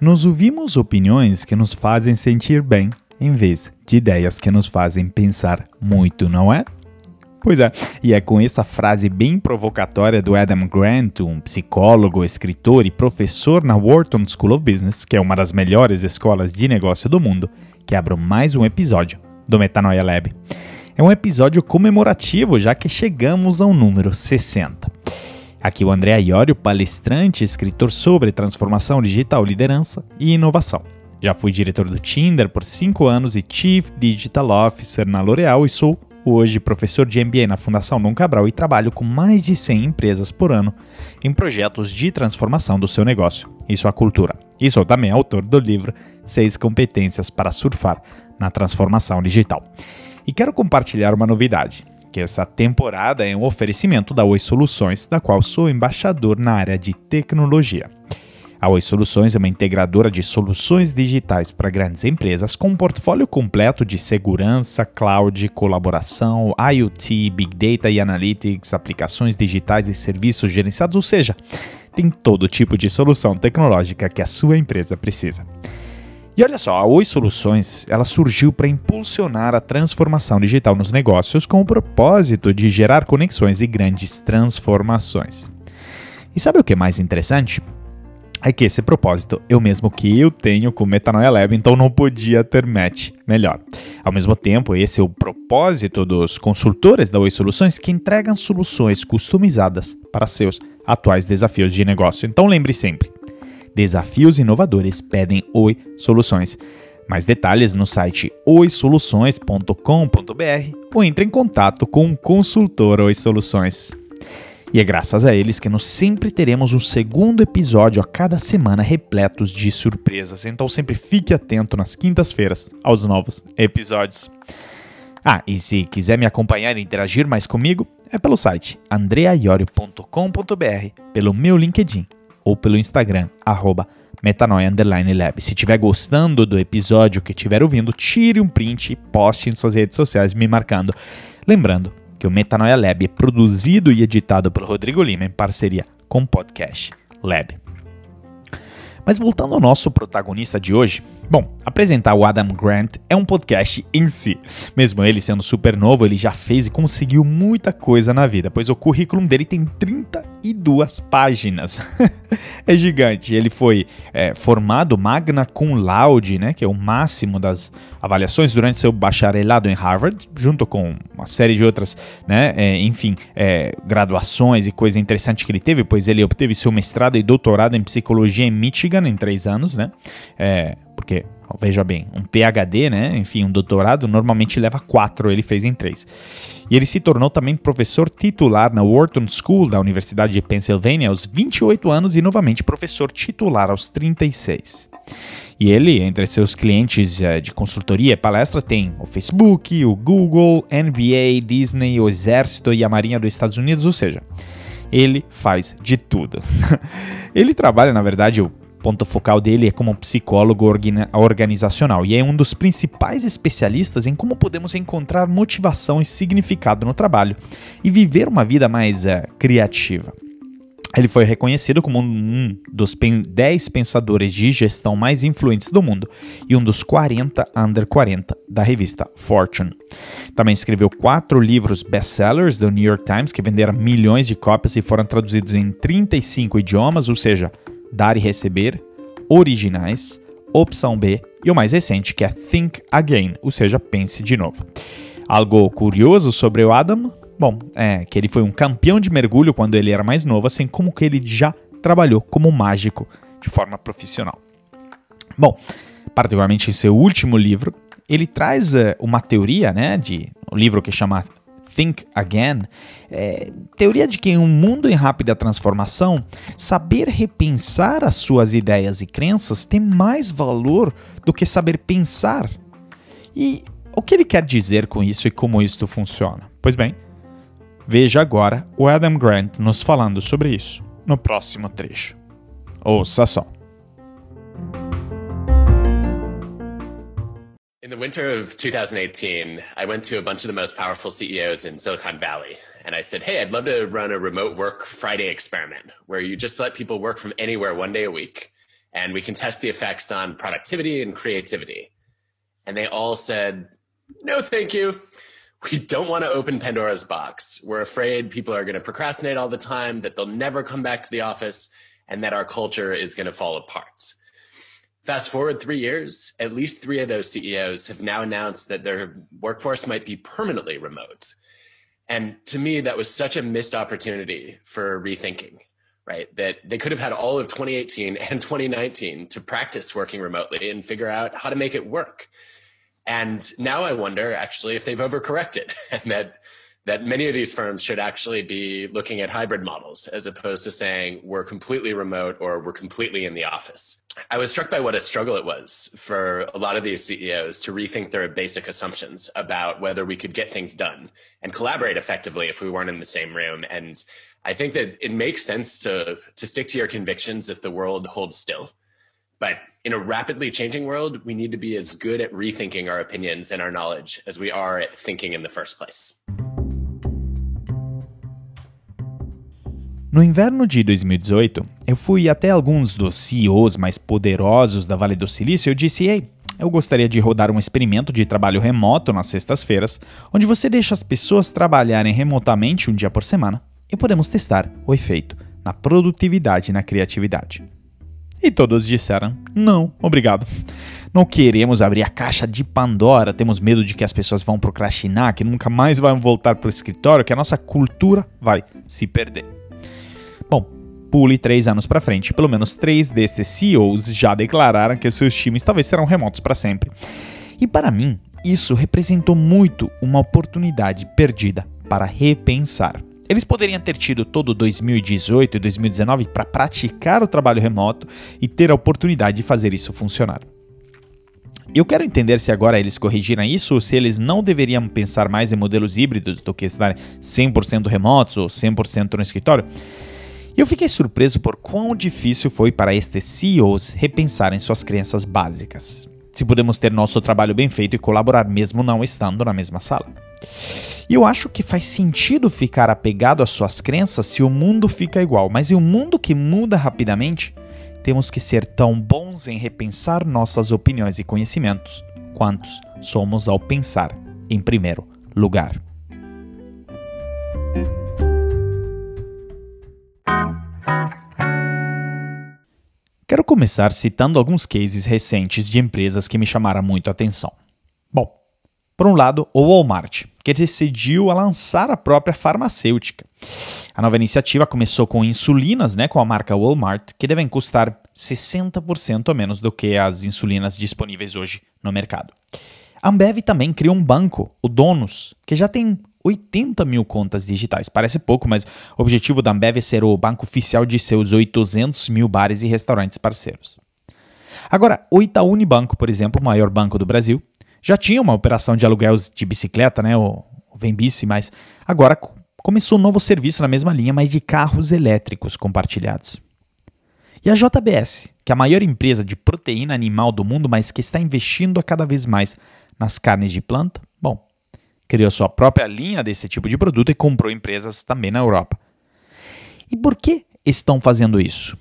nós ouvimos opiniões que nos fazem sentir bem, em vez de ideias que nos fazem pensar muito, não é? Pois é, e é com essa frase bem provocatória do Adam Grant, um psicólogo, escritor e professor na Wharton School of Business, que é uma das melhores escolas de negócio do mundo, que abro mais um episódio do Metanoia Lab. É um episódio comemorativo, já que chegamos ao número 60. Aqui o André Iorio, palestrante escritor sobre transformação digital, liderança e inovação. Já fui diretor do Tinder por 5 anos e Chief Digital Officer na L'Oréal e sou hoje professor de MBA na Fundação Dom Cabral e trabalho com mais de 100 empresas por ano em projetos de transformação do seu negócio e sua cultura. E sou também autor do livro Seis Competências para Surfar na Transformação Digital. E quero compartilhar uma novidade, que essa temporada é um oferecimento da Oi Soluções, da qual sou embaixador na área de tecnologia. A Oi Soluções é uma integradora de soluções digitais para grandes empresas com um portfólio completo de segurança, cloud, colaboração, IoT, Big Data e Analytics, aplicações digitais e serviços gerenciados, ou seja, tem todo tipo de solução tecnológica que a sua empresa precisa. E olha só, a Oi Soluções ela surgiu para impulsionar a transformação digital nos negócios com o propósito de gerar conexões e grandes transformações. E sabe o que é mais interessante? é que esse propósito o mesmo que eu tenho com Metanoia Lab, então não podia ter match melhor. Ao mesmo tempo, esse é o propósito dos consultores da Oi Soluções que entregam soluções customizadas para seus atuais desafios de negócio. Então lembre sempre, desafios inovadores pedem Oi Soluções. Mais detalhes no site oisoluções.com.br ou entre em contato com um consultor Oi Soluções. E é graças a eles que nós sempre teremos um segundo episódio a cada semana repletos de surpresas. Então sempre fique atento nas quintas-feiras aos novos episódios. Ah, e se quiser me acompanhar e interagir mais comigo, é pelo site andreaiorio.com.br, pelo meu LinkedIn ou pelo Instagram, arroba metanoia_lab. Se estiver gostando do episódio que estiver ouvindo, tire um print e poste em suas redes sociais me marcando. Lembrando que o Metanoia Lab é produzido e editado pelo Rodrigo Lima em parceria com o Podcast Lab. Mas voltando ao nosso protagonista de hoje, bom, apresentar o Adam Grant é um podcast em si. Mesmo ele sendo super novo, ele já fez e conseguiu muita coisa na vida, pois o currículo dele tem 32 páginas. é gigante. Ele foi é, formado magna cum laude, né, que é o máximo das avaliações durante seu bacharelado em Harvard, junto com uma série de outras, né, é, enfim, é, graduações e coisa interessante que ele teve, pois ele obteve seu mestrado e doutorado em psicologia em Michigan em três anos, né, é, porque veja bem, um PhD, né? Enfim, um doutorado normalmente leva quatro, ele fez em três. E ele se tornou também professor titular na Wharton School da Universidade de Pennsylvania aos 28 anos e novamente professor titular aos 36. E ele, entre seus clientes eh, de consultoria e palestra, tem o Facebook, o Google, NBA, Disney, o Exército e a Marinha dos Estados Unidos, ou seja, ele faz de tudo. ele trabalha, na verdade, o ponto focal dele é como psicólogo organizacional e é um dos principais especialistas em como podemos encontrar motivação e significado no trabalho e viver uma vida mais uh, criativa. Ele foi reconhecido como um dos 10 pensadores de gestão mais influentes do mundo e um dos 40 under 40 da revista Fortune. Também escreveu quatro livros best-sellers do New York Times que venderam milhões de cópias e foram traduzidos em 35 idiomas, ou seja, dar e receber, originais, opção B e o mais recente que é Think Again, ou seja, pense de novo. Algo curioso sobre o Adam Bom, é que ele foi um campeão de mergulho quando ele era mais novo, assim como que ele já trabalhou como mágico de forma profissional. Bom, particularmente em seu último livro, ele traz uh, uma teoria, né, de um livro que chama Think Again, é, teoria de que em um mundo em rápida transformação, saber repensar as suas ideias e crenças tem mais valor do que saber pensar. E o que ele quer dizer com isso e como isto funciona? Pois bem, Veja agora o Adam Grant nos falando sobre isso no próximo trecho. Ouça só. In the winter of 2018, I went to a bunch of the most powerful CEOs in Silicon Valley. And I said, Hey, I'd love to run a remote work Friday experiment where you just let people work from anywhere one day a week. and we can test the effects on productivity and creativity. And they all said, no, thank you. We don't want to open Pandora's box. We're afraid people are going to procrastinate all the time, that they'll never come back to the office, and that our culture is going to fall apart. Fast forward three years, at least three of those CEOs have now announced that their workforce might be permanently remote. And to me, that was such a missed opportunity for rethinking, right? That they could have had all of 2018 and 2019 to practice working remotely and figure out how to make it work. And now I wonder actually if they've overcorrected and that that many of these firms should actually be looking at hybrid models as opposed to saying we're completely remote or we're completely in the office. I was struck by what a struggle it was for a lot of these CEOs to rethink their basic assumptions about whether we could get things done and collaborate effectively if we weren't in the same room. And I think that it makes sense to to stick to your convictions if the world holds still. But in a rapidly changing world, we need to be as good at rethinking our opinions and our knowledge as we are at thinking in the first place. No inverno de 2018, eu fui até alguns dos CEOs mais poderosos da Vale do Silício e eu disse: Ei, eu gostaria de rodar um experimento de trabalho remoto nas sextas-feiras, onde você deixa as pessoas trabalharem remotamente um dia por semana e podemos testar o efeito na produtividade e na criatividade. E todos disseram: não, obrigado. Não queremos abrir a caixa de Pandora, temos medo de que as pessoas vão procrastinar, que nunca mais vão voltar para o escritório, que a nossa cultura vai se perder. Bom, pule três anos para frente. Pelo menos três desses CEOs já declararam que seus times talvez serão remotos para sempre. E para mim, isso representou muito uma oportunidade perdida para repensar. Eles poderiam ter tido todo 2018 e 2019 para praticar o trabalho remoto e ter a oportunidade de fazer isso funcionar. Eu quero entender se agora eles corrigiram isso ou se eles não deveriam pensar mais em modelos híbridos do que estar 100% remotos ou 100% no escritório. Eu fiquei surpreso por quão difícil foi para estes CEOs repensarem suas crenças básicas. Se podemos ter nosso trabalho bem feito e colaborar mesmo não estando na mesma sala. E eu acho que faz sentido ficar apegado às suas crenças se o mundo fica igual, mas em um mundo que muda rapidamente, temos que ser tão bons em repensar nossas opiniões e conhecimentos quantos somos ao pensar em primeiro lugar. Quero começar citando alguns cases recentes de empresas que me chamaram muito a atenção. Por um lado, o Walmart, que decidiu lançar a própria farmacêutica. A nova iniciativa começou com insulinas, né, com a marca Walmart, que devem custar 60% a menos do que as insulinas disponíveis hoje no mercado. A Ambev também criou um banco, o Donos, que já tem 80 mil contas digitais. Parece pouco, mas o objetivo da Ambev é ser o banco oficial de seus 800 mil bares e restaurantes parceiros. Agora, o Itaú Unibanco, por exemplo, o maior banco do Brasil, já tinha uma operação de aluguel de bicicleta, né, o, Vembice, mas agora começou um novo serviço na mesma linha, mas de carros elétricos compartilhados. E a JBS, que é a maior empresa de proteína animal do mundo, mas que está investindo cada vez mais nas carnes de planta, bom, criou sua própria linha desse tipo de produto e comprou empresas também na Europa. E por que estão fazendo isso?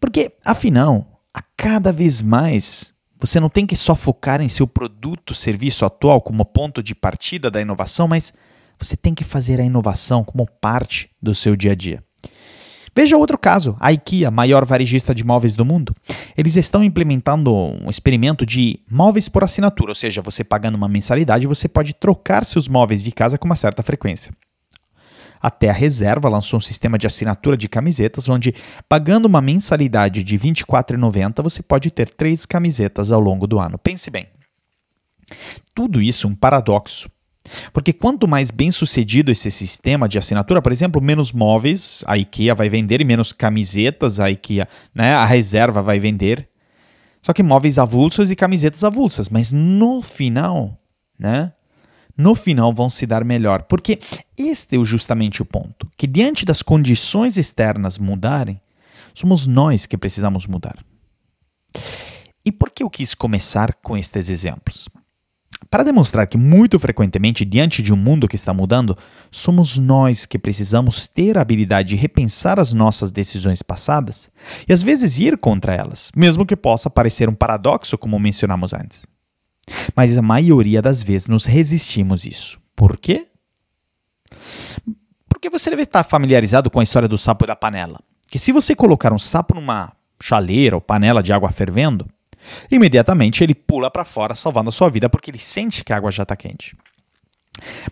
Porque, afinal, a cada vez mais você não tem que só focar em seu produto, serviço atual como ponto de partida da inovação, mas você tem que fazer a inovação como parte do seu dia a dia. Veja outro caso, a IKEA, maior varejista de móveis do mundo. Eles estão implementando um experimento de móveis por assinatura, ou seja, você pagando uma mensalidade, você pode trocar seus móveis de casa com uma certa frequência. Até a Reserva lançou um sistema de assinatura de camisetas, onde, pagando uma mensalidade de R$ 24,90, você pode ter três camisetas ao longo do ano. Pense bem. Tudo isso um paradoxo. Porque quanto mais bem sucedido esse sistema de assinatura, por exemplo, menos móveis a IKEA vai vender e menos camisetas a IKEA, né, a reserva vai vender. Só que móveis avulsos e camisetas avulsas, mas no final, né? No final vão se dar melhor, porque este é justamente o ponto, que diante das condições externas mudarem, somos nós que precisamos mudar. E por que eu quis começar com estes exemplos? Para demonstrar que, muito frequentemente, diante de um mundo que está mudando, somos nós que precisamos ter a habilidade de repensar as nossas decisões passadas e às vezes ir contra elas, mesmo que possa parecer um paradoxo, como mencionamos antes. Mas a maioria das vezes nos resistimos isso. Por quê? Porque você deve estar familiarizado com a história do sapo e da panela. Que se você colocar um sapo numa chaleira ou panela de água fervendo, imediatamente ele pula para fora, salvando a sua vida, porque ele sente que a água já está quente.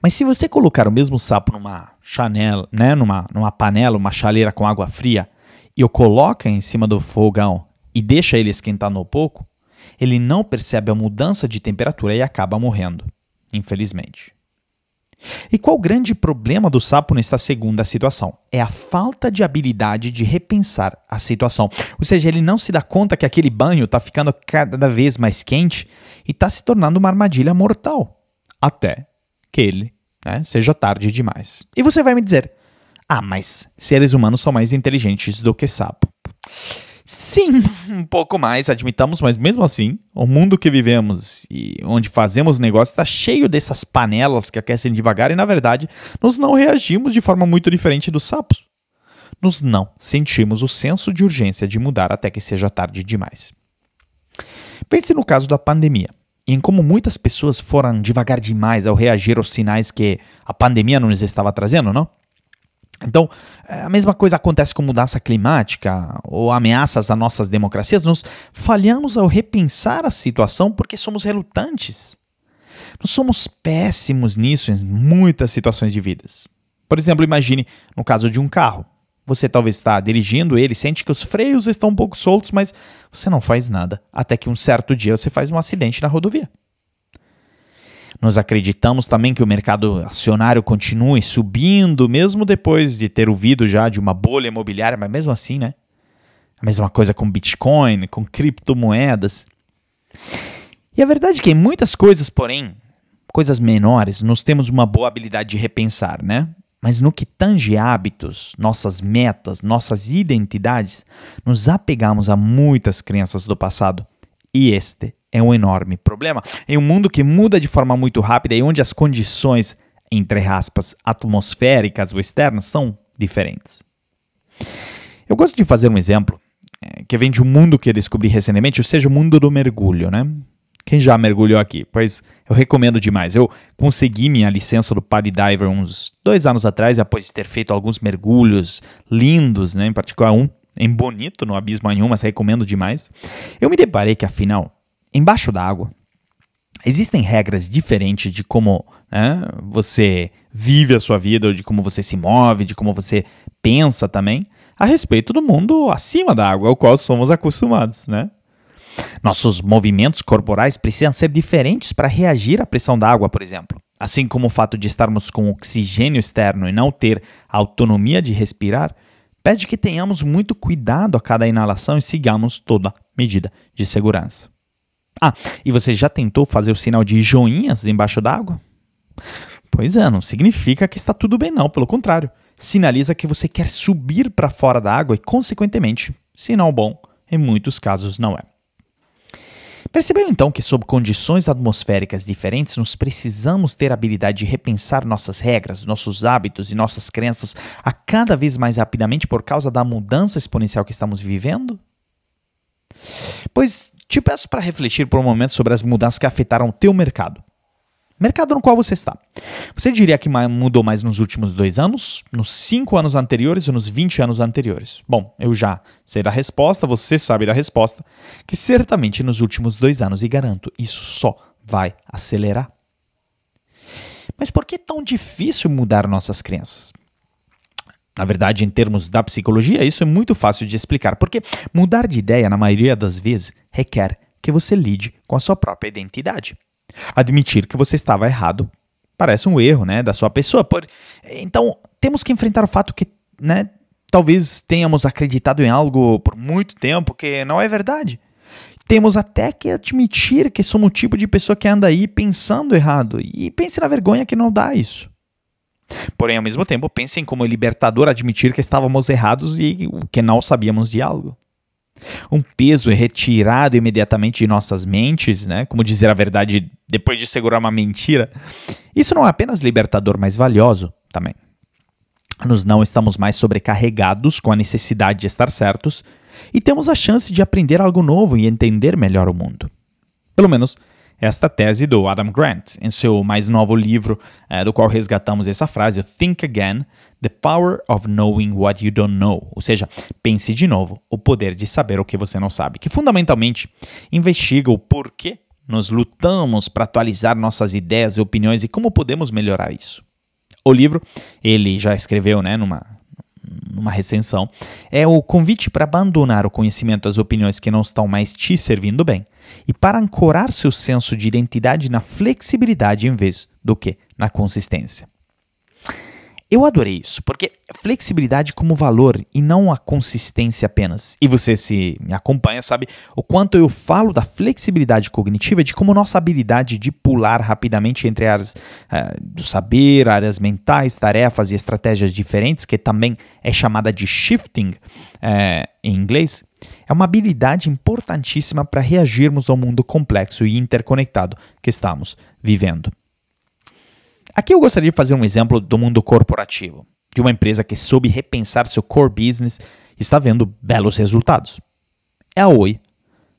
Mas se você colocar o mesmo sapo numa chanela, né, numa, numa panela, uma chaleira com água fria, e o coloca em cima do fogão e deixa ele esquentando um pouco, ele não percebe a mudança de temperatura e acaba morrendo, infelizmente. E qual o grande problema do sapo nesta segunda situação? É a falta de habilidade de repensar a situação. Ou seja, ele não se dá conta que aquele banho está ficando cada vez mais quente e está se tornando uma armadilha mortal. Até que ele né, seja tarde demais. E você vai me dizer: ah, mas seres humanos são mais inteligentes do que sapo. Sim, um pouco mais, admitamos, mas mesmo assim, o mundo que vivemos e onde fazemos negócio está cheio dessas panelas que aquecem devagar e, na verdade, nós não reagimos de forma muito diferente dos sapos. Nós não sentimos o senso de urgência de mudar até que seja tarde demais. Pense no caso da pandemia em como muitas pessoas foram devagar demais ao reagir aos sinais que a pandemia nos estava trazendo, não? Então, é, a mesma coisa acontece com mudança climática ou ameaças às nossas democracias. Nós falhamos ao repensar a situação porque somos relutantes. Nós somos péssimos nisso em muitas situações de vidas. Por exemplo, imagine no caso de um carro. Você talvez está dirigindo ele, sente que os freios estão um pouco soltos, mas você não faz nada. Até que um certo dia você faz um acidente na rodovia. Nós acreditamos também que o mercado acionário continue subindo, mesmo depois de ter ouvido já de uma bolha imobiliária, mas mesmo assim, né? A mesma coisa com Bitcoin, com criptomoedas. E a verdade é que em muitas coisas, porém, coisas menores, nós temos uma boa habilidade de repensar, né? Mas no que tange hábitos, nossas metas, nossas identidades, nos apegamos a muitas crenças do passado. E este é um enorme problema. Em um mundo que muda de forma muito rápida e onde as condições, entre aspas, atmosféricas ou externas são diferentes. Eu gosto de fazer um exemplo é, que vem de um mundo que eu descobri recentemente, ou seja, o mundo do mergulho, né? Quem já mergulhou aqui? Pois eu recomendo demais. Eu consegui minha licença do Diver uns dois anos atrás, após ter feito alguns mergulhos lindos, né? Em particular um em Bonito, no Abismo Anhum, mas recomendo demais. Eu me deparei que, afinal, embaixo da água, existem regras diferentes de como né, você vive a sua vida, de como você se move, de como você pensa também, a respeito do mundo acima da água, ao qual somos acostumados, né? Nossos movimentos corporais precisam ser diferentes para reagir à pressão da água, por exemplo. Assim como o fato de estarmos com oxigênio externo e não ter autonomia de respirar, pede que tenhamos muito cuidado a cada inalação e sigamos toda medida de segurança. Ah, e você já tentou fazer o sinal de joinhas embaixo d'água? Pois é, não significa que está tudo bem, não. Pelo contrário, sinaliza que você quer subir para fora da água e, consequentemente, sinal bom, em muitos casos não é. Percebeu então que, sob condições atmosféricas diferentes, nós precisamos ter a habilidade de repensar nossas regras, nossos hábitos e nossas crenças a cada vez mais rapidamente por causa da mudança exponencial que estamos vivendo? Pois te peço para refletir por um momento sobre as mudanças que afetaram o teu mercado. Mercado no qual você está. Você diria que mudou mais nos últimos dois anos, nos cinco anos anteriores ou nos 20 anos anteriores? Bom, eu já sei da resposta, você sabe da resposta, que certamente nos últimos dois anos, e garanto, isso só vai acelerar. Mas por que é tão difícil mudar nossas crenças? Na verdade, em termos da psicologia, isso é muito fácil de explicar, porque mudar de ideia, na maioria das vezes, requer que você lide com a sua própria identidade. Admitir que você estava errado parece um erro né, da sua pessoa. Por... Então, temos que enfrentar o fato que né, talvez tenhamos acreditado em algo por muito tempo que não é verdade. Temos até que admitir que somos o tipo de pessoa que anda aí pensando errado. E pense na vergonha que não dá isso. Porém, ao mesmo tempo, pensem como libertador admitir que estávamos errados e que não sabíamos de algo. Um peso é retirado imediatamente de nossas mentes, né? Como dizer a verdade depois de segurar uma mentira. Isso não é apenas libertador, mas valioso também. Nós não estamos mais sobrecarregados com a necessidade de estar certos e temos a chance de aprender algo novo e entender melhor o mundo. Pelo menos esta tese do Adam Grant, em seu mais novo livro, é, do qual resgatamos essa frase, Think Again, The Power of Knowing What You Don't Know, ou seja, pense de novo, o poder de saber o que você não sabe, que fundamentalmente investiga o porquê nós lutamos para atualizar nossas ideias e opiniões e como podemos melhorar isso. O livro, ele já escreveu, né, numa numa recensão, é o convite para abandonar o conhecimento das opiniões que não estão mais te servindo bem e para ancorar seu senso de identidade na flexibilidade em vez do que na consistência. Eu adorei isso, porque flexibilidade como valor e não a consistência apenas. E você se me acompanha sabe o quanto eu falo da flexibilidade cognitiva, de como nossa habilidade de pular rapidamente entre áreas uh, do saber, áreas mentais, tarefas e estratégias diferentes, que também é chamada de shifting uh, em inglês, é uma habilidade importantíssima para reagirmos ao mundo complexo e interconectado que estamos vivendo. Aqui eu gostaria de fazer um exemplo do mundo corporativo, de uma empresa que soube repensar seu core business e está vendo belos resultados. É a Oi,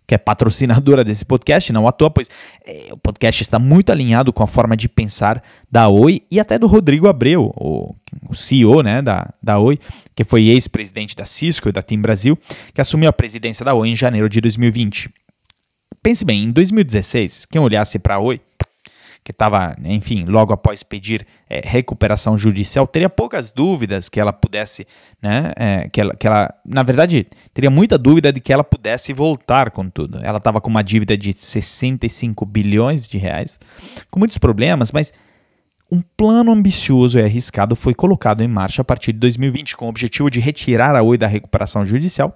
que é patrocinadora desse podcast, não à toa, pois é, o podcast está muito alinhado com a forma de pensar da Oi e até do Rodrigo Abreu, o, o CEO né, da, da Oi, que foi ex-presidente da Cisco e da Team Brasil, que assumiu a presidência da Oi em janeiro de 2020. Pense bem, em 2016, quem olhasse para a Oi que estava, enfim, logo após pedir é, recuperação judicial, teria poucas dúvidas que ela pudesse, né, é, que, ela, que ela, na verdade, teria muita dúvida de que ela pudesse voltar com tudo. Ela estava com uma dívida de 65 bilhões de reais, com muitos problemas, mas um plano ambicioso e arriscado foi colocado em marcha a partir de 2020 com o objetivo de retirar a Oi da recuperação judicial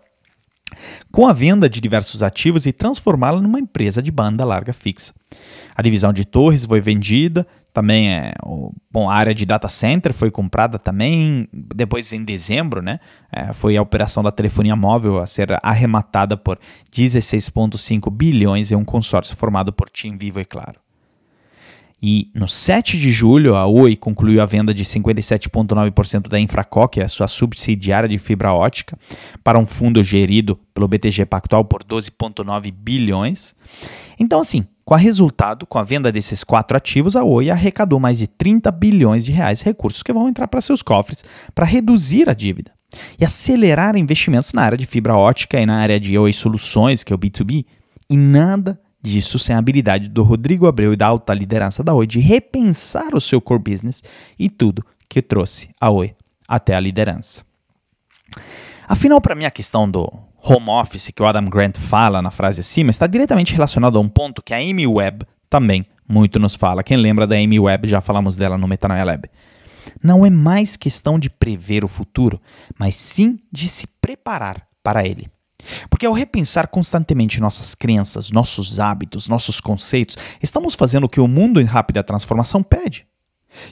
com a venda de diversos ativos e transformá-la numa empresa de banda larga fixa. A divisão de torres foi vendida, também é, o, bom, a área de data center foi comprada também, depois em dezembro, né, é, foi a operação da telefonia móvel a ser arrematada por 16,5 bilhões em um consórcio formado por Tim Vivo e Claro. E no 7 de julho, a Oi concluiu a venda de 57,9% da Infraco, que é a sua subsidiária de fibra ótica, para um fundo gerido pelo BTG Pactual por 12,9 bilhões. Então, assim, com a resultado, com a venda desses quatro ativos, a Oi arrecadou mais de 30 bilhões de reais, recursos que vão entrar para seus cofres para reduzir a dívida e acelerar investimentos na área de fibra ótica e na área de Oi Soluções, que é o B2B, e nada disso sem a habilidade do Rodrigo Abreu e da alta liderança da Oi de repensar o seu core business e tudo que trouxe a Oi até a liderança. Afinal, para mim, a questão do home office que o Adam Grant fala na frase acima está diretamente relacionado a um ponto que a Amy Webb também muito nos fala. Quem lembra da Amy Webb, já falamos dela no Metanoia Lab. Não é mais questão de prever o futuro, mas sim de se preparar para ele. Porque ao repensar constantemente nossas crenças, nossos hábitos, nossos conceitos, estamos fazendo o que o mundo em rápida transformação pede.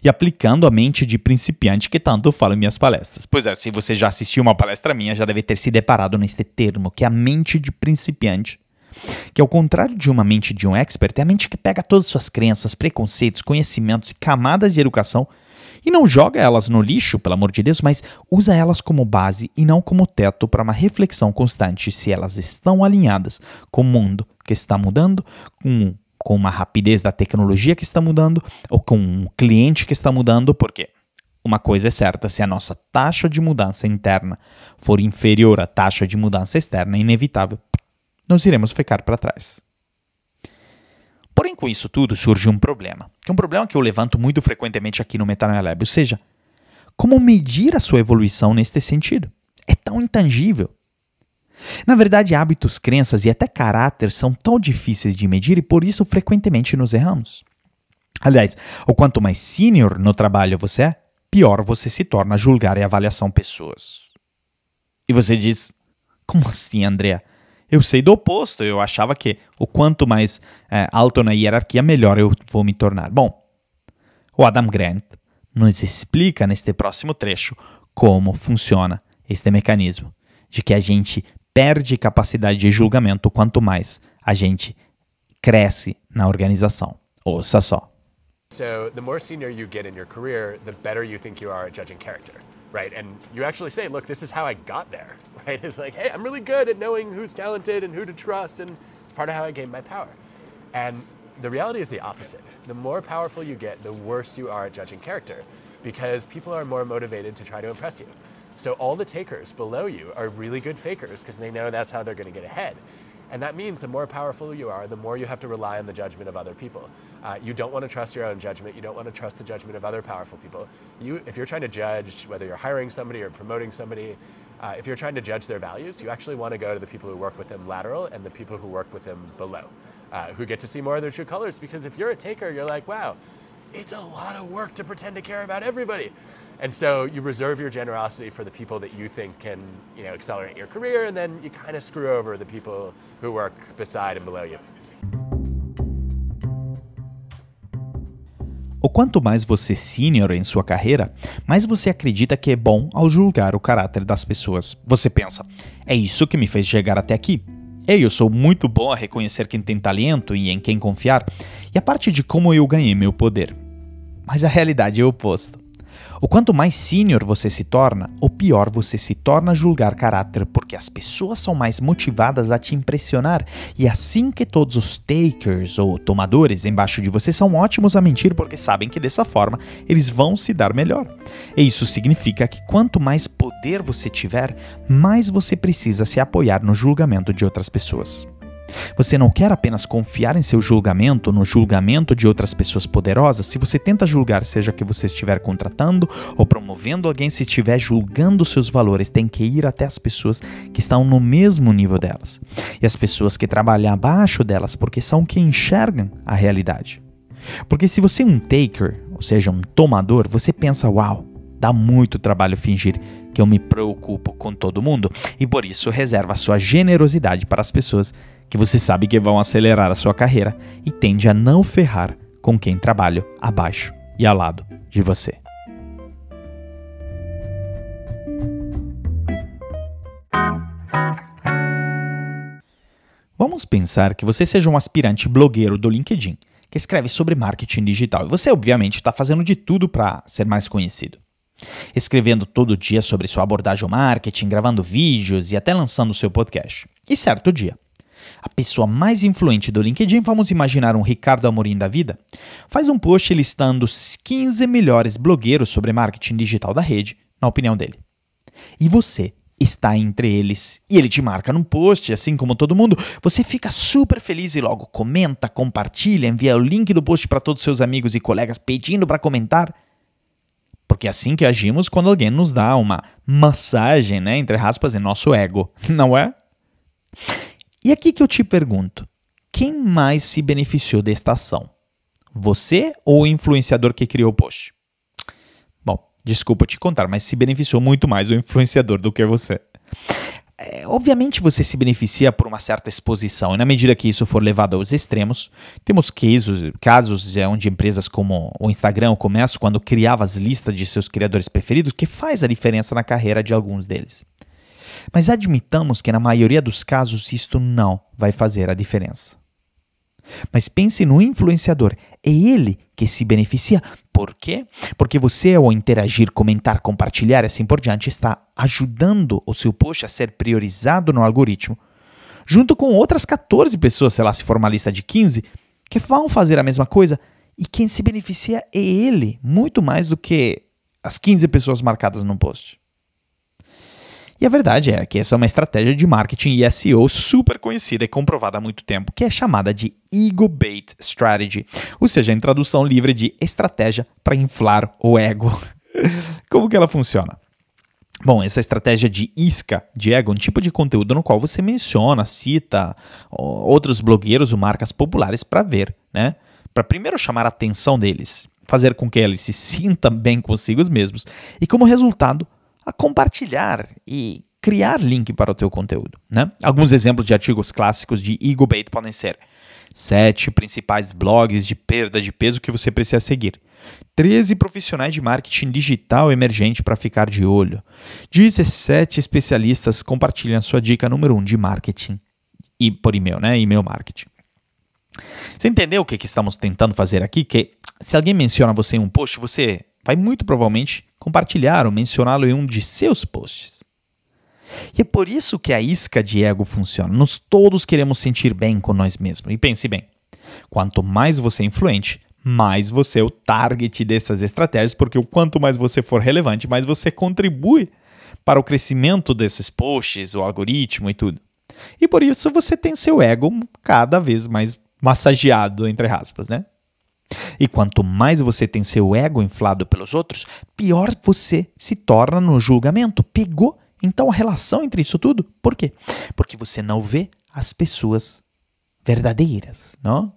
E aplicando a mente de principiante que tanto falo em minhas palestras. Pois é, se você já assistiu uma palestra minha, já deve ter se deparado neste termo, que é a mente de principiante. Que ao contrário de uma mente de um expert, é a mente que pega todas as suas crenças, preconceitos, conhecimentos e camadas de educação e não joga elas no lixo, pelo amor de Deus, mas usa elas como base e não como teto para uma reflexão constante se elas estão alinhadas com o mundo que está mudando, com, com uma rapidez da tecnologia que está mudando, ou com um cliente que está mudando, porque uma coisa é certa, se a nossa taxa de mudança interna for inferior à taxa de mudança externa, é inevitável, nós iremos ficar para trás. Porém, com isso tudo surge um problema, que é um problema que eu levanto muito frequentemente aqui no Metanoia Lab, ou seja, como medir a sua evolução neste sentido? É tão intangível. Na verdade, hábitos, crenças e até caráter são tão difíceis de medir e por isso frequentemente nos erramos. Aliás, o quanto mais sênior no trabalho você é, pior você se torna a julgar e avaliação pessoas. E você diz: Como assim, Andrea? Eu sei do oposto, eu achava que o quanto mais é, alto na hierarquia, melhor eu vou me tornar. Bom, o Adam Grant nos explica neste próximo trecho como funciona este mecanismo de que a gente perde capacidade de julgamento quanto mais a gente cresce na organização. Ouça só. So, the more senior you get in your career, the better you think you are at judging character, right? And you actually say, look, this is how I got there, right? It's like, hey, I'm really good at knowing who's talented and who to trust, and it's part of how I gain my power. And the reality is the opposite. The more powerful you get, the worse you are at judging character because people are more motivated to try to impress you. So all the takers below you are really good fakers because they know that's how they're going to get ahead. And that means the more powerful you are, the more you have to rely on the judgment of other people. Uh, you don't want to trust your own judgment. You don't want to trust the judgment of other powerful people. You, if you're trying to judge whether you're hiring somebody or promoting somebody, uh, if you're trying to judge their values, you actually want to go to the people who work with them lateral and the people who work with them below, uh, who get to see more of their true colors. Because if you're a taker, you're like, wow, it's a lot of work to pretend to care about everybody. And so you reserve your generosity for the people that you think can, you know, accelerate your career, and then you kind of screw over the people who work beside and below you. O quanto mais você senior em sua carreira, mais você acredita que é bom ao julgar o caráter das pessoas. Você pensa, é isso que me fez chegar até aqui. Ei, eu sou muito bom a reconhecer quem tem talento e em quem confiar, e a parte de como eu ganhei meu poder. Mas a realidade é o oposto. O quanto mais senior você se torna, o pior você se torna a julgar caráter, porque as pessoas são mais motivadas a te impressionar. E assim que todos os takers ou tomadores embaixo de você são ótimos a mentir porque sabem que dessa forma eles vão se dar melhor. E isso significa que quanto mais poder você tiver, mais você precisa se apoiar no julgamento de outras pessoas. Você não quer apenas confiar em seu julgamento, no julgamento de outras pessoas poderosas. Se você tenta julgar, seja que você estiver contratando ou promovendo alguém, se estiver julgando seus valores, tem que ir até as pessoas que estão no mesmo nível delas. E as pessoas que trabalham abaixo delas, porque são quem enxergam a realidade. Porque se você é um taker, ou seja, um tomador, você pensa, uau, dá muito trabalho fingir que eu me preocupo com todo mundo e por isso reserva sua generosidade para as pessoas que você sabe que vão acelerar a sua carreira e tende a não ferrar com quem trabalha abaixo e ao lado de você. Vamos pensar que você seja um aspirante blogueiro do LinkedIn que escreve sobre marketing digital e você, obviamente, está fazendo de tudo para ser mais conhecido. Escrevendo todo dia sobre sua abordagem ao marketing, gravando vídeos e até lançando seu podcast. E certo dia, a pessoa mais influente do LinkedIn, vamos imaginar um Ricardo Amorim da vida, faz um post listando os 15 melhores blogueiros sobre marketing digital da rede, na opinião dele. E você está entre eles. E ele te marca num post, assim como todo mundo. Você fica super feliz e logo comenta, compartilha, envia o link do post para todos os seus amigos e colegas pedindo para comentar. Porque é assim que agimos quando alguém nos dá uma massagem, né, entre aspas, em nosso ego, não é? E aqui que eu te pergunto: quem mais se beneficiou desta ação? Você ou o influenciador que criou o post? Bom, desculpa te contar, mas se beneficiou muito mais o influenciador do que você. É, obviamente você se beneficia por uma certa exposição, e na medida que isso for levado aos extremos, temos casos, casos onde empresas como o Instagram, o Comércio, quando criava as listas de seus criadores preferidos, que faz a diferença na carreira de alguns deles. Mas admitamos que na maioria dos casos isto não vai fazer a diferença. Mas pense no influenciador, é ele que se beneficia. Por quê? Porque você, ao interagir, comentar, compartilhar e assim por diante, está ajudando o seu post a ser priorizado no algoritmo, junto com outras 14 pessoas, sei lá, se for uma lista de 15, que vão fazer a mesma coisa. E quem se beneficia é ele, muito mais do que as 15 pessoas marcadas no post. E a verdade é que essa é uma estratégia de marketing e SEO super conhecida e comprovada há muito tempo, que é chamada de Ego Bait Strategy, ou seja, em tradução livre de estratégia para inflar o ego. Como que ela funciona? Bom, essa estratégia de isca de ego é um tipo de conteúdo no qual você menciona, cita outros blogueiros ou marcas populares para ver, né? Para primeiro chamar a atenção deles, fazer com que eles se sintam bem consigo mesmos e, como resultado, a compartilhar e criar link para o teu conteúdo. Né? Alguns exemplos de artigos clássicos de ego bait podem ser Sete principais blogs de perda de peso que você precisa seguir. 13 profissionais de marketing digital emergente para ficar de olho. 17 especialistas compartilham sua dica número 1 um de marketing e por e-mail, né? E-mail marketing. Você entendeu o que, que estamos tentando fazer aqui? Que se alguém menciona você em um post, você vai muito provavelmente compartilhar ou mencioná-lo em um de seus posts. E é por isso que a isca de ego funciona. Nós todos queremos sentir bem com nós mesmos. E pense bem: quanto mais você é influente, mais você é o target dessas estratégias, porque o quanto mais você for relevante, mais você contribui para o crescimento desses posts, o algoritmo e tudo. E por isso você tem seu ego cada vez mais massageado, entre aspas, né? E quanto mais você tem seu ego inflado pelos outros, pior você se torna no julgamento. Pegou então a relação entre isso tudo? Por quê? Porque você não vê as pessoas verdadeiras, não?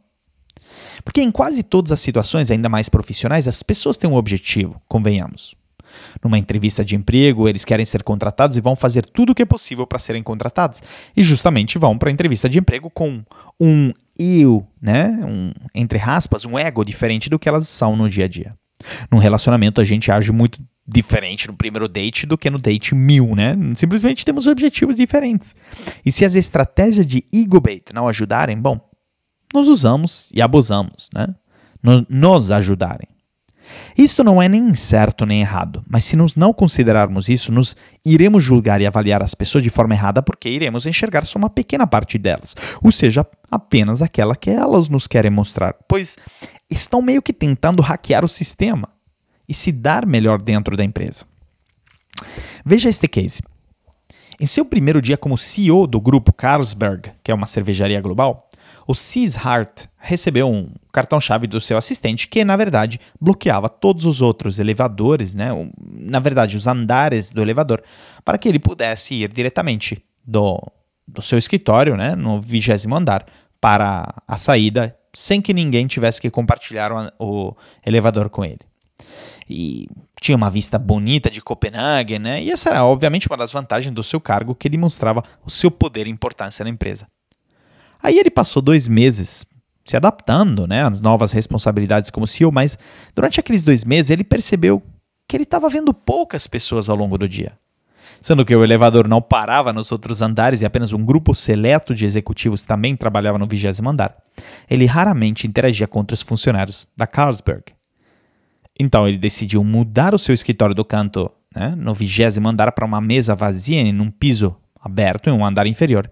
Porque em quase todas as situações, ainda mais profissionais, as pessoas têm um objetivo, convenhamos. Numa entrevista de emprego, eles querem ser contratados e vão fazer tudo o que é possível para serem contratados. E justamente vão para a entrevista de emprego com um eu, né? Um, entre aspas, um ego diferente do que elas são no dia a dia. Num relacionamento, a gente age muito diferente no primeiro date do que no date mil, né? Simplesmente temos objetivos diferentes. E se as estratégias de ego bait não ajudarem, bom, nós usamos e abusamos, né? Nos ajudarem. Isto não é nem certo nem errado, mas se nós não considerarmos isso, nos iremos julgar e avaliar as pessoas de forma errada porque iremos enxergar só uma pequena parte delas, ou seja, apenas aquela que elas nos querem mostrar, pois estão meio que tentando hackear o sistema e se dar melhor dentro da empresa. Veja este case. Em seu primeiro dia como CEO do grupo Carlsberg, que é uma cervejaria global, o Cis Hart recebeu um cartão-chave do seu assistente que, na verdade, bloqueava todos os outros elevadores, né? na verdade, os andares do elevador, para que ele pudesse ir diretamente do, do seu escritório, né? no vigésimo andar, para a saída, sem que ninguém tivesse que compartilhar o, o elevador com ele e tinha uma vista bonita de Copenhague, né? E essa era, obviamente, uma das vantagens do seu cargo que demonstrava o seu poder e importância na empresa. Aí ele passou dois meses se adaptando né, às novas responsabilidades como CEO, mas durante aqueles dois meses ele percebeu que ele estava vendo poucas pessoas ao longo do dia. Sendo que o elevador não parava nos outros andares e apenas um grupo seleto de executivos também trabalhava no vigésimo andar, ele raramente interagia com outros funcionários da Carlsberg. Então ele decidiu mudar o seu escritório do canto, né, no vigésimo andar, para uma mesa vazia em um piso aberto em um andar inferior.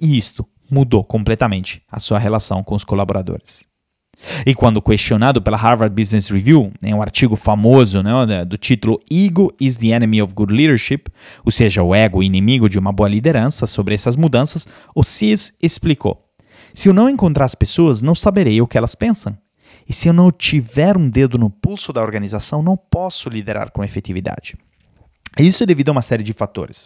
E isto mudou completamente a sua relação com os colaboradores. E quando questionado pela Harvard Business Review, em um artigo famoso né, do título Ego is the Enemy of Good Leadership, ou seja, o ego inimigo de uma boa liderança, sobre essas mudanças, o CIS explicou: Se eu não encontrar as pessoas, não saberei o que elas pensam. E se eu não tiver um dedo no pulso da organização, não posso liderar com efetividade. Isso é devido a uma série de fatores.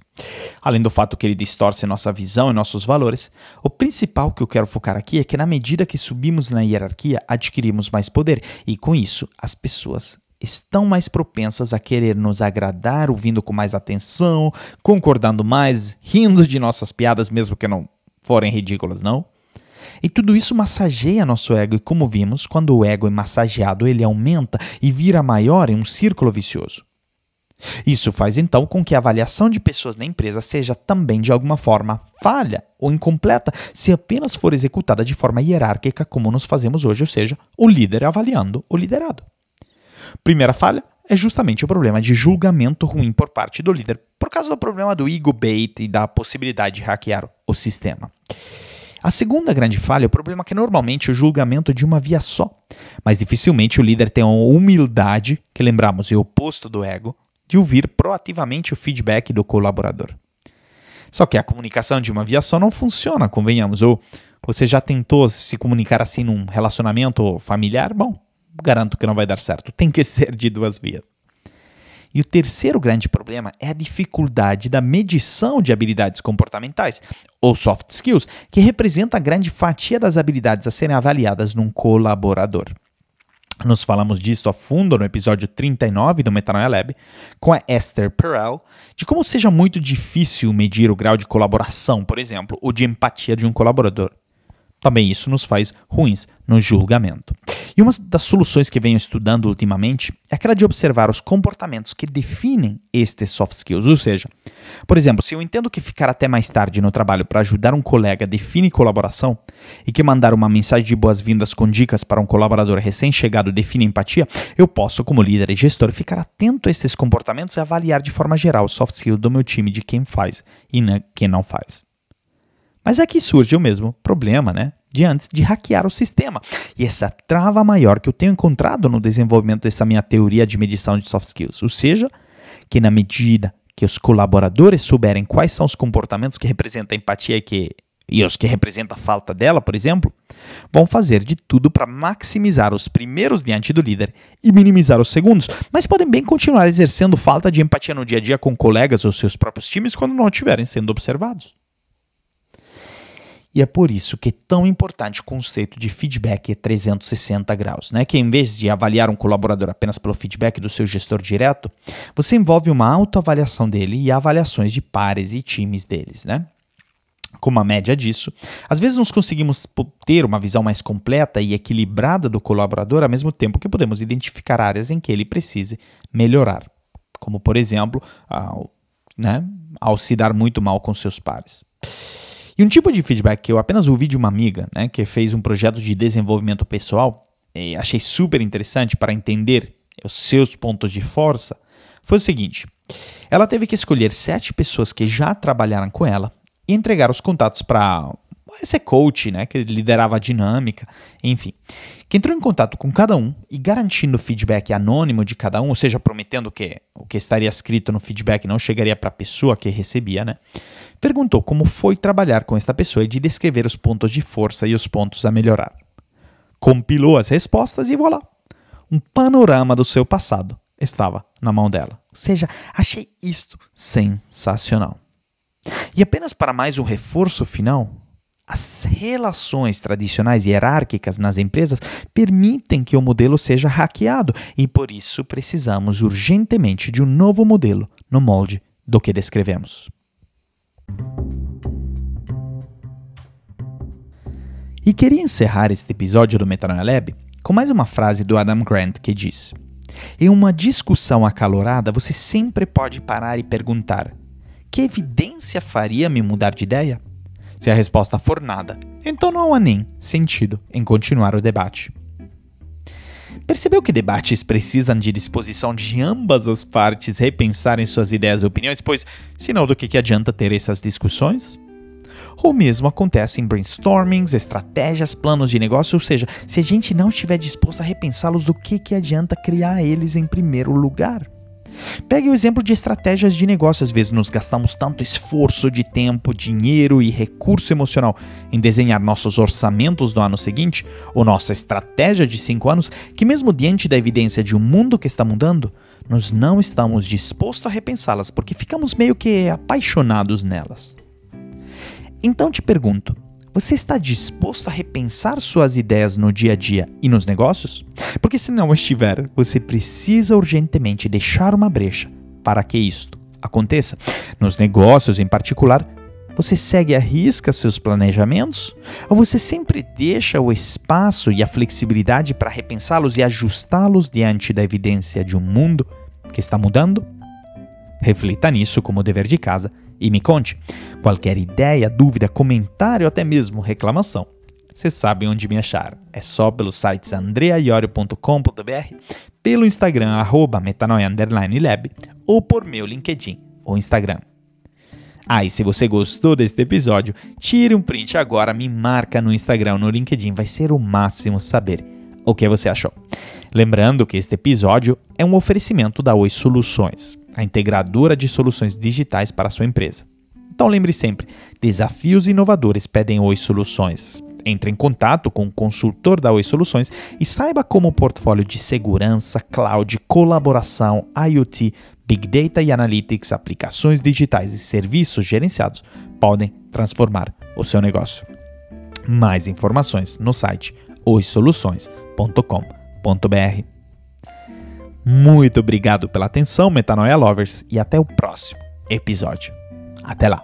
Além do fato que ele distorce nossa visão e nossos valores, o principal que eu quero focar aqui é que, na medida que subimos na hierarquia, adquirimos mais poder, e com isso, as pessoas estão mais propensas a querer nos agradar, ouvindo com mais atenção, concordando mais, rindo de nossas piadas, mesmo que não forem ridículas, não? E tudo isso massageia nosso ego, e como vimos, quando o ego é massageado, ele aumenta e vira maior em um círculo vicioso. Isso faz então com que a avaliação de pessoas na empresa seja também de alguma forma falha ou incompleta se apenas for executada de forma hierárquica, como nós fazemos hoje, ou seja, o líder avaliando o liderado. Primeira falha é justamente o problema de julgamento ruim por parte do líder, por causa do problema do ego bait e da possibilidade de hackear o sistema. A segunda grande falha é o problema que normalmente o julgamento é de uma via só, mas dificilmente o líder tem a humildade, que lembramos é o oposto do ego, de ouvir proativamente o feedback do colaborador. Só que a comunicação de uma via só não funciona, convenhamos. Ou você já tentou se comunicar assim num relacionamento familiar? Bom, garanto que não vai dar certo. Tem que ser de duas vias. E o terceiro grande problema é a dificuldade da medição de habilidades comportamentais, ou soft skills, que representa a grande fatia das habilidades a serem avaliadas num colaborador. Nós falamos disso a fundo no episódio 39 do Metanoia Lab, com a Esther Perel, de como seja muito difícil medir o grau de colaboração, por exemplo, ou de empatia de um colaborador. Também isso nos faz ruins no julgamento. E uma das soluções que venho estudando ultimamente é aquela de observar os comportamentos que definem estes soft skills. Ou seja, por exemplo, se eu entendo que ficar até mais tarde no trabalho para ajudar um colega define colaboração e que mandar uma mensagem de boas-vindas com dicas para um colaborador recém-chegado define empatia, eu posso, como líder e gestor, ficar atento a esses comportamentos e avaliar de forma geral o soft skill do meu time de quem faz e quem não faz. Mas aqui surge o mesmo problema, né? De antes de hackear o sistema. E essa trava maior que eu tenho encontrado no desenvolvimento dessa minha teoria de medição de soft skills. Ou seja, que na medida que os colaboradores souberem quais são os comportamentos que representam a empatia e, que, e os que representam a falta dela, por exemplo, vão fazer de tudo para maximizar os primeiros diante do líder e minimizar os segundos, mas podem bem continuar exercendo falta de empatia no dia a dia com colegas ou seus próprios times quando não estiverem sendo observados. E é por isso que é tão importante o conceito de feedback 360 graus, né? Que em vez de avaliar um colaborador apenas pelo feedback do seu gestor direto, você envolve uma autoavaliação dele e avaliações de pares e times deles, né? Como a média disso, às vezes nós conseguimos ter uma visão mais completa e equilibrada do colaborador ao mesmo tempo que podemos identificar áreas em que ele precise melhorar, como por exemplo, ao, né, ao se dar muito mal com seus pares. E um tipo de feedback que eu apenas ouvi de uma amiga, né, que fez um projeto de desenvolvimento pessoal, e achei super interessante para entender os seus pontos de força, foi o seguinte: ela teve que escolher sete pessoas que já trabalharam com ela e entregar os contatos para esse coach, né, que liderava a dinâmica, enfim, que entrou em contato com cada um e garantindo feedback anônimo de cada um, ou seja, prometendo que o que estaria escrito no feedback não chegaria para a pessoa que recebia, né? perguntou como foi trabalhar com esta pessoa e de descrever os pontos de força e os pontos a melhorar. Compilou as respostas e voilà! Um panorama do seu passado estava na mão dela. Ou seja, achei isto sensacional. E apenas para mais um reforço final, as relações tradicionais e hierárquicas nas empresas permitem que o modelo seja hackeado e por isso precisamos urgentemente de um novo modelo no molde do que descrevemos. E queria encerrar este episódio do Metanoia Lab com mais uma frase do Adam Grant que diz: Em uma discussão acalorada, você sempre pode parar e perguntar: que evidência faria me mudar de ideia? Se a resposta for nada, então não há nem sentido em continuar o debate. Percebeu que debates precisam de disposição de ambas as partes repensarem suas ideias e opiniões, pois senão do que, que adianta ter essas discussões? Ou mesmo acontece em brainstormings, estratégias, planos de negócio, ou seja, se a gente não estiver disposto a repensá-los, do que, que adianta criar eles em primeiro lugar? Pegue o exemplo de estratégias de negócio. Às vezes nos gastamos tanto esforço de tempo, dinheiro e recurso emocional em desenhar nossos orçamentos do ano seguinte, ou nossa estratégia de cinco anos, que mesmo diante da evidência de um mundo que está mudando, nós não estamos dispostos a repensá-las porque ficamos meio que apaixonados nelas. Então te pergunto, você está disposto a repensar suas ideias no dia a dia e nos negócios? Porque se não estiver, você precisa urgentemente deixar uma brecha para que isto aconteça. Nos negócios, em particular, você segue à risca seus planejamentos? Ou você sempre deixa o espaço e a flexibilidade para repensá-los e ajustá-los diante da evidência de um mundo que está mudando? Reflita nisso como dever de casa e me conte. Qualquer ideia, dúvida, comentário ou até mesmo reclamação, vocês sabem onde me achar. É só pelos sites andreaiorio.com.br, pelo Instagram arroba metanoia_lab ou por meu LinkedIn ou Instagram. Ah, e se você gostou deste episódio, tire um print agora, me marca no Instagram, no LinkedIn, vai ser o máximo saber o que você achou. Lembrando que este episódio é um oferecimento da Oi Soluções a integradora de soluções digitais para a sua empresa. Então lembre sempre, desafios inovadores pedem Oi Soluções. Entre em contato com o consultor da Oi Soluções e saiba como o portfólio de segurança, cloud, colaboração, IoT, Big Data e Analytics, aplicações digitais e serviços gerenciados podem transformar o seu negócio. Mais informações no site oisoluções.com.br. Muito obrigado pela atenção, Metanoia Lovers, e até o próximo episódio. Até lá!